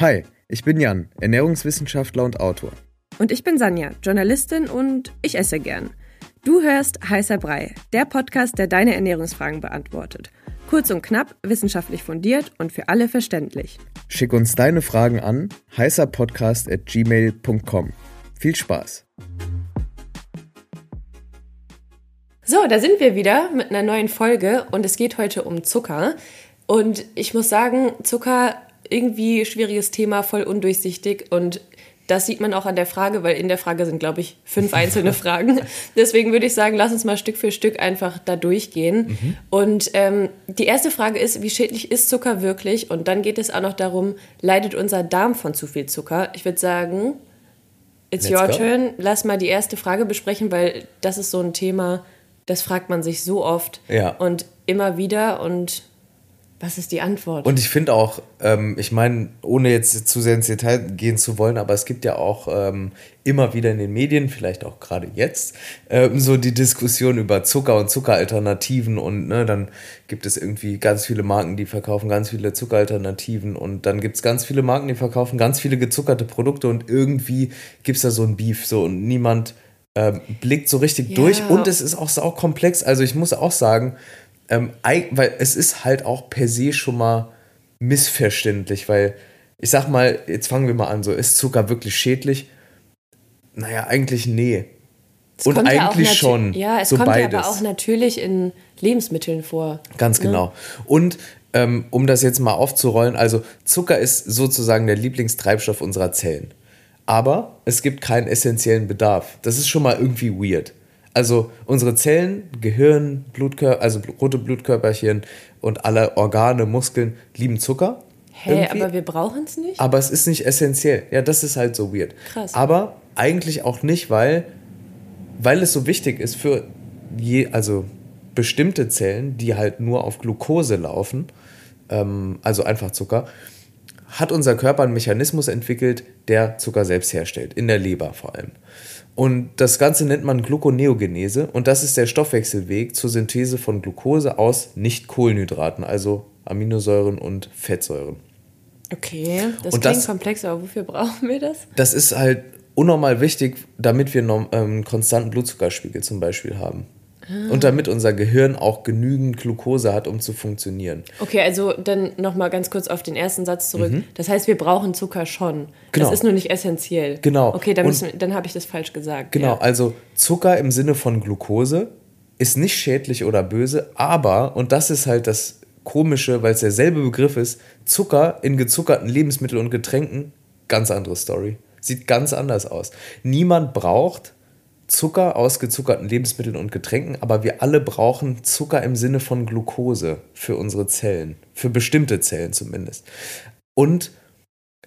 Hi, ich bin Jan, Ernährungswissenschaftler und Autor. Und ich bin Sanja, Journalistin und ich esse gern. Du hörst Heißer Brei, der Podcast, der deine Ernährungsfragen beantwortet. Kurz und knapp, wissenschaftlich fundiert und für alle verständlich. Schick uns deine Fragen an heißerpodcast.gmail.com. Viel Spaß! So, da sind wir wieder mit einer neuen Folge und es geht heute um Zucker. Und ich muss sagen, Zucker irgendwie schwieriges Thema, voll undurchsichtig und das sieht man auch an der Frage, weil in der Frage sind, glaube ich, fünf einzelne Fragen. Deswegen würde ich sagen, lass uns mal Stück für Stück einfach da durchgehen. Mhm. Und ähm, die erste Frage ist, wie schädlich ist Zucker wirklich? Und dann geht es auch noch darum, leidet unser Darm von zu viel Zucker? Ich würde sagen, it's Let's your go. turn. Lass mal die erste Frage besprechen, weil das ist so ein Thema, das fragt man sich so oft ja. und immer wieder. Und was ist die Antwort? Und ich finde auch, ähm, ich meine, ohne jetzt zu sehr ins Detail gehen zu wollen, aber es gibt ja auch ähm, immer wieder in den Medien, vielleicht auch gerade jetzt, ähm, so die Diskussion über Zucker und Zuckeralternativen und ne, dann gibt es irgendwie ganz viele Marken, die verkaufen ganz viele Zuckeralternativen und dann gibt es ganz viele Marken, die verkaufen ganz viele gezuckerte Produkte und irgendwie gibt es da so ein Beef so und niemand ähm, blickt so richtig ja. durch und es ist auch sau komplex. Also ich muss auch sagen, ähm, weil es ist halt auch per se schon mal missverständlich, weil ich sag mal, jetzt fangen wir mal an, so ist Zucker wirklich schädlich? Naja, eigentlich nee. Es Und eigentlich ja schon. Ja, es so kommt beides. ja aber auch natürlich in Lebensmitteln vor. Ganz ne? genau. Und ähm, um das jetzt mal aufzurollen, also Zucker ist sozusagen der Lieblingstreibstoff unserer Zellen. Aber es gibt keinen essentiellen Bedarf. Das ist schon mal irgendwie weird. Also unsere Zellen, Gehirn, Blutkörper, also rote Blutkörperchen und alle Organe, Muskeln lieben Zucker. Hä, hey, aber wir brauchen es nicht? Aber es ist nicht essentiell. Ja, das ist halt so weird. Krass. Aber eigentlich auch nicht, weil, weil es so wichtig ist für je, also bestimmte Zellen, die halt nur auf Glucose laufen, ähm, also einfach Zucker, hat unser Körper einen Mechanismus entwickelt, der Zucker selbst herstellt, in der Leber vor allem. Und das Ganze nennt man Gluconeogenese und das ist der Stoffwechselweg zur Synthese von Glucose aus Nicht-Kohlenhydraten, also Aminosäuren und Fettsäuren. Okay, das und klingt das, komplex, aber wofür brauchen wir das? Das ist halt unnormal wichtig, damit wir einen ähm, konstanten Blutzuckerspiegel zum Beispiel haben. Ah. Und damit unser Gehirn auch genügend Glucose hat, um zu funktionieren. Okay, also dann nochmal ganz kurz auf den ersten Satz zurück. Mhm. Das heißt, wir brauchen Zucker schon. Genau. Das ist nur nicht essentiell. Genau. Okay, dann, dann habe ich das falsch gesagt. Genau, ja. also Zucker im Sinne von Glucose ist nicht schädlich oder böse, aber, und das ist halt das Komische, weil es derselbe Begriff ist, Zucker in gezuckerten Lebensmitteln und Getränken, ganz andere Story. Sieht ganz anders aus. Niemand braucht Zucker aus gezuckerten Lebensmitteln und Getränken, aber wir alle brauchen Zucker im Sinne von Glucose für unsere Zellen, für bestimmte Zellen zumindest. Und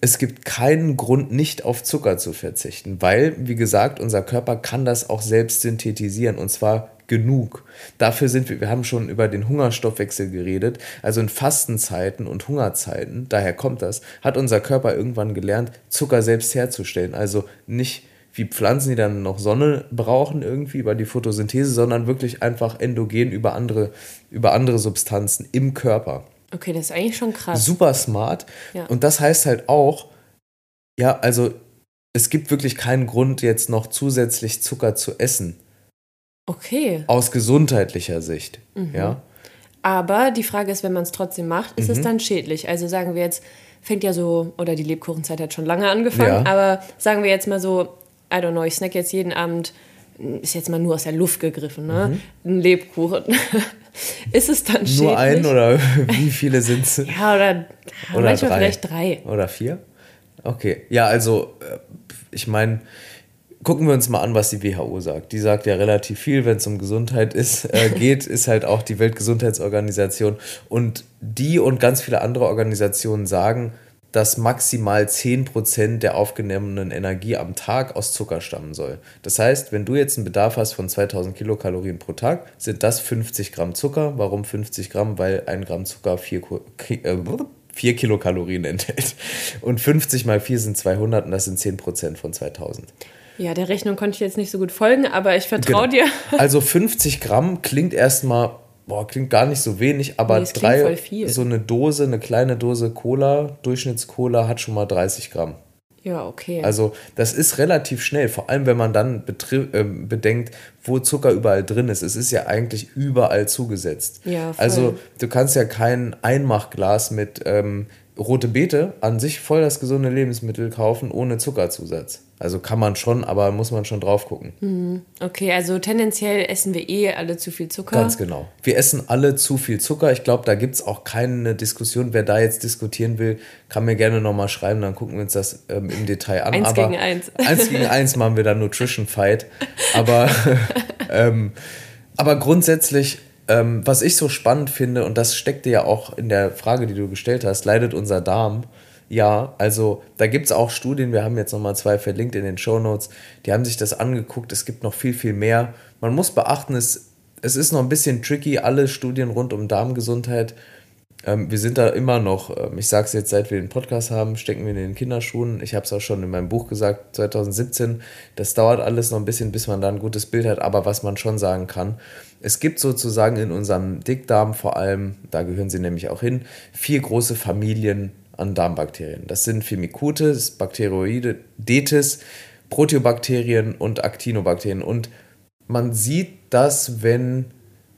es gibt keinen Grund, nicht auf Zucker zu verzichten, weil, wie gesagt, unser Körper kann das auch selbst synthetisieren und zwar genug. Dafür sind wir, wir haben schon über den Hungerstoffwechsel geredet, also in Fastenzeiten und Hungerzeiten, daher kommt das, hat unser Körper irgendwann gelernt, Zucker selbst herzustellen. Also nicht wie Pflanzen, die dann noch Sonne brauchen irgendwie über die Photosynthese, sondern wirklich einfach endogen über andere, über andere Substanzen im Körper. Okay, das ist eigentlich schon krass. Super smart. Ja. Und das heißt halt auch, ja, also es gibt wirklich keinen Grund, jetzt noch zusätzlich Zucker zu essen. Okay. Aus gesundheitlicher Sicht, mhm. ja. Aber die Frage ist, wenn man es trotzdem macht, ist mhm. es dann schädlich? Also sagen wir jetzt, fängt ja so, oder die Lebkuchenzeit hat schon lange angefangen, ja. aber sagen wir jetzt mal so, I don't know, ich snack jetzt jeden Abend, ist jetzt mal nur aus der Luft gegriffen, ne? Mhm. Ein Lebkuchen. ist es dann schädlich? Nur ein oder wie viele sind es? ja, oder, oder manchmal drei. vielleicht drei. Oder vier? Okay. Ja, also, äh, ich meine, gucken wir uns mal an, was die WHO sagt. Die sagt ja relativ viel, wenn es um Gesundheit ist, äh, geht, ist halt auch die Weltgesundheitsorganisation. Und die und ganz viele andere Organisationen sagen, dass maximal 10% der aufgenommenen Energie am Tag aus Zucker stammen soll. Das heißt, wenn du jetzt einen Bedarf hast von 2000 Kilokalorien pro Tag, sind das 50 Gramm Zucker. Warum 50 Gramm? Weil ein Gramm Zucker 4, äh, 4 Kilokalorien enthält. Und 50 mal 4 sind 200 und das sind 10% von 2000. Ja, der Rechnung konnte ich jetzt nicht so gut folgen, aber ich vertraue genau. dir. Also 50 Gramm klingt erstmal boah, klingt gar nicht so wenig, aber Nee, drei, so eine Dose, eine kleine Dose Cola, Durchschnittscola hat schon mal 30 Gramm. Ja, okay. Also das ist relativ schnell, vor allem wenn man dann ähm, bedenkt, wo Zucker überall drin ist. Es ist ja eigentlich überall zugesetzt. Ja, voll. also du kannst ja kein Einmachglas mit ähm, rote Beete an sich voll das gesunde Lebensmittel kaufen ohne Zuckerzusatz. Also kann man schon, aber muss man schon drauf gucken. okay, also tendenziell essen wir eh alle zu viel Zucker. Ganz genau. Wir essen alle zu viel Zucker. Ich glaube, da gibt es auch keine Diskussion. Wer da jetzt diskutieren will, kann mir gerne nochmal schreiben, dann gucken wir uns das ähm, im Detail an. Eins Aber gegen eins. Eins gegen eins machen wir dann Nutrition Fight. Aber, ähm, aber grundsätzlich, ähm, was ich so spannend finde, und das steckte ja auch in der Frage, die du gestellt hast, leidet unser Darm? Ja, also da gibt es auch Studien, wir haben jetzt nochmal zwei verlinkt in den Show Notes, die haben sich das angeguckt, es gibt noch viel, viel mehr. Man muss beachten, es, es ist noch ein bisschen tricky, alle Studien rund um Darmgesundheit. Ähm, wir sind da immer noch, ähm, ich sage es jetzt, seit wir den Podcast haben, stecken wir in den Kinderschuhen. Ich habe es auch schon in meinem Buch gesagt, 2017. Das dauert alles noch ein bisschen, bis man da ein gutes Bild hat. Aber was man schon sagen kann, es gibt sozusagen in unserem Dickdarm vor allem, da gehören sie nämlich auch hin, vier große Familien an Darmbakterien. Das sind Firmicutes, Bacteroidetes, Proteobakterien und Actinobakterien. Und man sieht das, wenn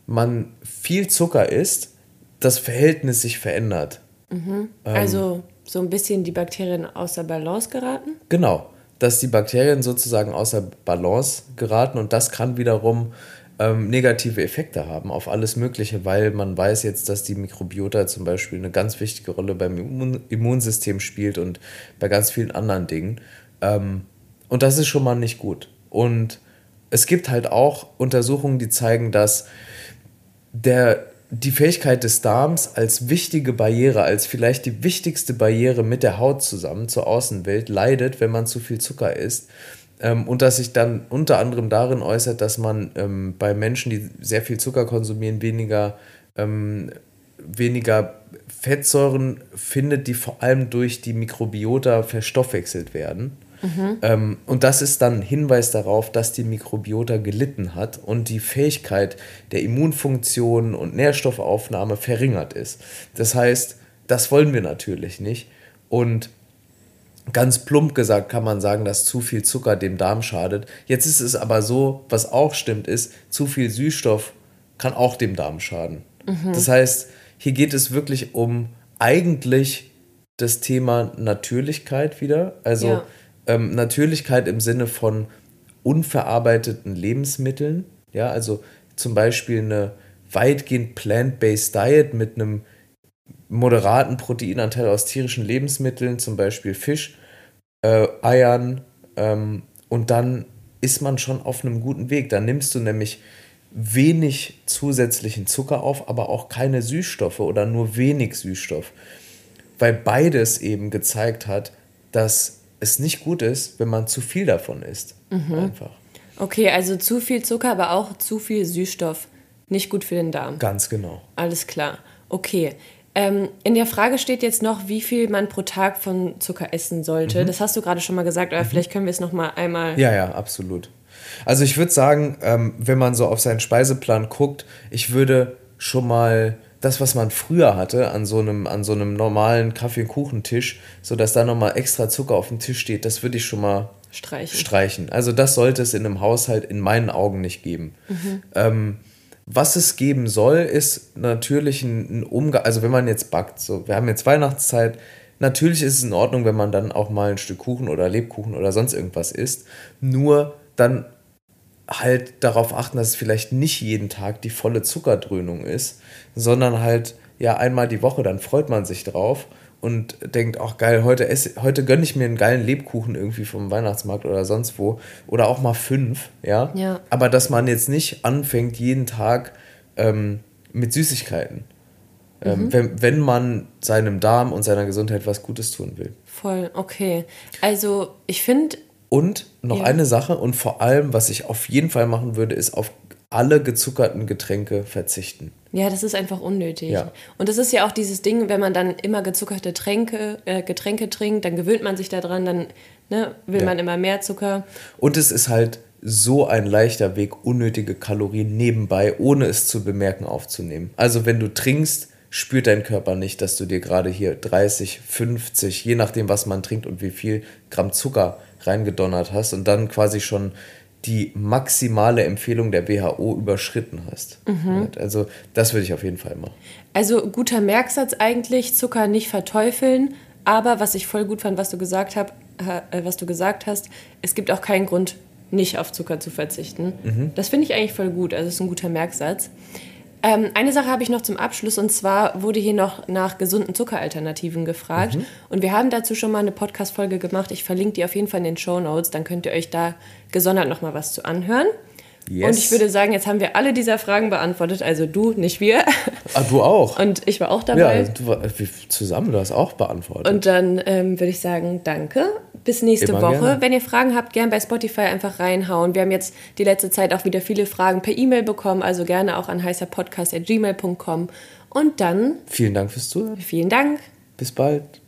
man viel Zucker isst, das Verhältnis sich verändert. Ähm. also so ein bisschen die Bakterien außer Balance geraten. Genau, dass die Bakterien sozusagen außer Balance geraten und das kann wiederum ähm, negative Effekte haben auf alles Mögliche, weil man weiß jetzt, dass die Mikrobiota zum Beispiel eine ganz wichtige Rolle beim Immun Immunsystem spielt und bei ganz vielen anderen Dingen. Ähm, und das ist schon mal nicht gut. Und es gibt halt auch Untersuchungen, die zeigen, dass der, die Fähigkeit des Darms als wichtige Barriere, als vielleicht die wichtigste Barriere mit der Haut zusammen zur Außenwelt leidet, wenn man zu viel Zucker isst. Ähm, und dass sich dann unter anderem darin äußert, dass man ähm, bei Menschen, die sehr viel Zucker konsumieren, weniger, ähm, weniger Fettsäuren findet, die vor allem durch die Mikrobiota verstoffwechselt werden. Ähm, und das ist dann ein Hinweis darauf, dass die Mikrobiota gelitten hat und die Fähigkeit der Immunfunktion und Nährstoffaufnahme verringert ist. Das heißt, das wollen wir natürlich nicht. Und ganz plump gesagt kann man sagen, dass zu viel Zucker dem Darm schadet. Jetzt ist es aber so, was auch stimmt, ist, zu viel Süßstoff kann auch dem Darm schaden. Das heißt, hier geht es wirklich um eigentlich das Thema Natürlichkeit wieder. Also Ja. Ähm, Natürlichkeit im Sinne von unverarbeiteten Lebensmitteln. Ja, also zum Beispiel eine weitgehend plant-based Diet mit einem moderaten Proteinanteil aus tierischen Lebensmitteln, zum Beispiel Fisch, äh, Eiern, ähm, und dann ist man schon auf einem guten Weg. Dann nimmst du nämlich wenig zusätzlichen Zucker auf, aber auch keine Süßstoffe oder nur wenig Süßstoff. Weil beides eben gezeigt hat, dass es nicht gut ist, wenn man zu viel davon isst. Einfach. Okay, also zu viel Zucker, aber auch zu viel Süßstoff. Nicht gut für den Darm. Ganz genau. Alles klar. Okay. Ähm, in der Frage steht jetzt noch, wie viel man pro Tag von Zucker essen sollte. Das hast du gerade schon mal gesagt, aber vielleicht können wir es noch mal einmal. Ja, ja, absolut. Also ich würde sagen, ähm, wenn man so auf seinen Speiseplan guckt, ich würde schon mal das, was man früher hatte, an so einem, an so einem normalen Kaffee- und Kuchentisch, so dass da nochmal extra Zucker auf dem Tisch steht, das würde ich schon mal Streichen. streichen. Also das sollte es in einem Haushalt in meinen Augen nicht geben. Ähm, was es geben soll, ist natürlich ein, ein Umgang, also wenn man jetzt backt, so, wir haben jetzt Weihnachtszeit, natürlich ist es in Ordnung, wenn man dann auch mal ein Stück Kuchen oder Lebkuchen oder sonst irgendwas isst, nur dann halt darauf achten, dass es vielleicht nicht jeden Tag die volle Zuckerdröhnung ist, sondern halt ja einmal die Woche, dann freut man sich drauf und denkt, ach geil, heute, esse, heute gönne ich mir einen geilen Lebkuchen irgendwie vom Weihnachtsmarkt oder sonst wo oder auch mal fünf, ja. Ja. Aber dass man jetzt nicht anfängt, jeden Tag ähm, mit Süßigkeiten, ähm, wenn, wenn man seinem Darm und seiner Gesundheit was Gutes tun will. Voll, okay. Also, ich finde, Und noch Ja. eine Sache und vor allem, was ich auf jeden Fall machen würde, ist auf alle gezuckerten Getränke verzichten. ja, das ist einfach unnötig. Ja. Und das ist ja auch dieses Ding, wenn man dann immer gezuckerte Tränke, äh, Getränke trinkt, dann gewöhnt man sich daran, dann ne, will Ja. man immer mehr Zucker. Und es ist halt so ein leichter Weg, unnötige Kalorien nebenbei, ohne es zu bemerken, aufzunehmen. Also wenn du trinkst, spürt dein Körper nicht, dass du dir gerade hier 30, 50, je nachdem, was man trinkt und wie viel Gramm Zucker reingedonnert hast und dann quasi schon die maximale Empfehlung der WHO überschritten hast. Mhm. Also das würde ich auf jeden Fall machen. Also guter Merksatz eigentlich, Zucker nicht verteufeln, aber was ich voll gut fand, was du gesagt, hab, äh, was du gesagt hast, es gibt auch keinen Grund, nicht auf Zucker zu verzichten. Mhm. Das finde ich eigentlich voll gut. Also ist ein guter Merksatz. Ähm, eine Sache habe ich noch zum Abschluss und zwar wurde hier noch nach gesunden Zuckeralternativen gefragt. Mhm. Und wir haben dazu schon mal eine Podcast-Folge gemacht. Ich verlinke die auf jeden Fall in den Show Notes. Dann könnt ihr euch da gesondert noch mal was zu anhören. Yes. Und ich würde sagen, jetzt haben wir alle dieser Fragen beantwortet. Also du, nicht wir. Ah, du auch. Und ich war auch dabei. Ja, du, zusammen, du hast auch beantwortet. Und dann ähm, würde ich sagen, danke. Bis nächste Immer Woche. Gerne. Wenn ihr Fragen habt, gerne bei Spotify einfach reinhauen. Wir haben jetzt die letzte Zeit auch wieder viele Fragen per E-Mail bekommen. Also gerne auch an heißerpodcast.gmail.com. Und dann. Vielen Dank fürs Zuhören. Vielen Dank. Bis bald.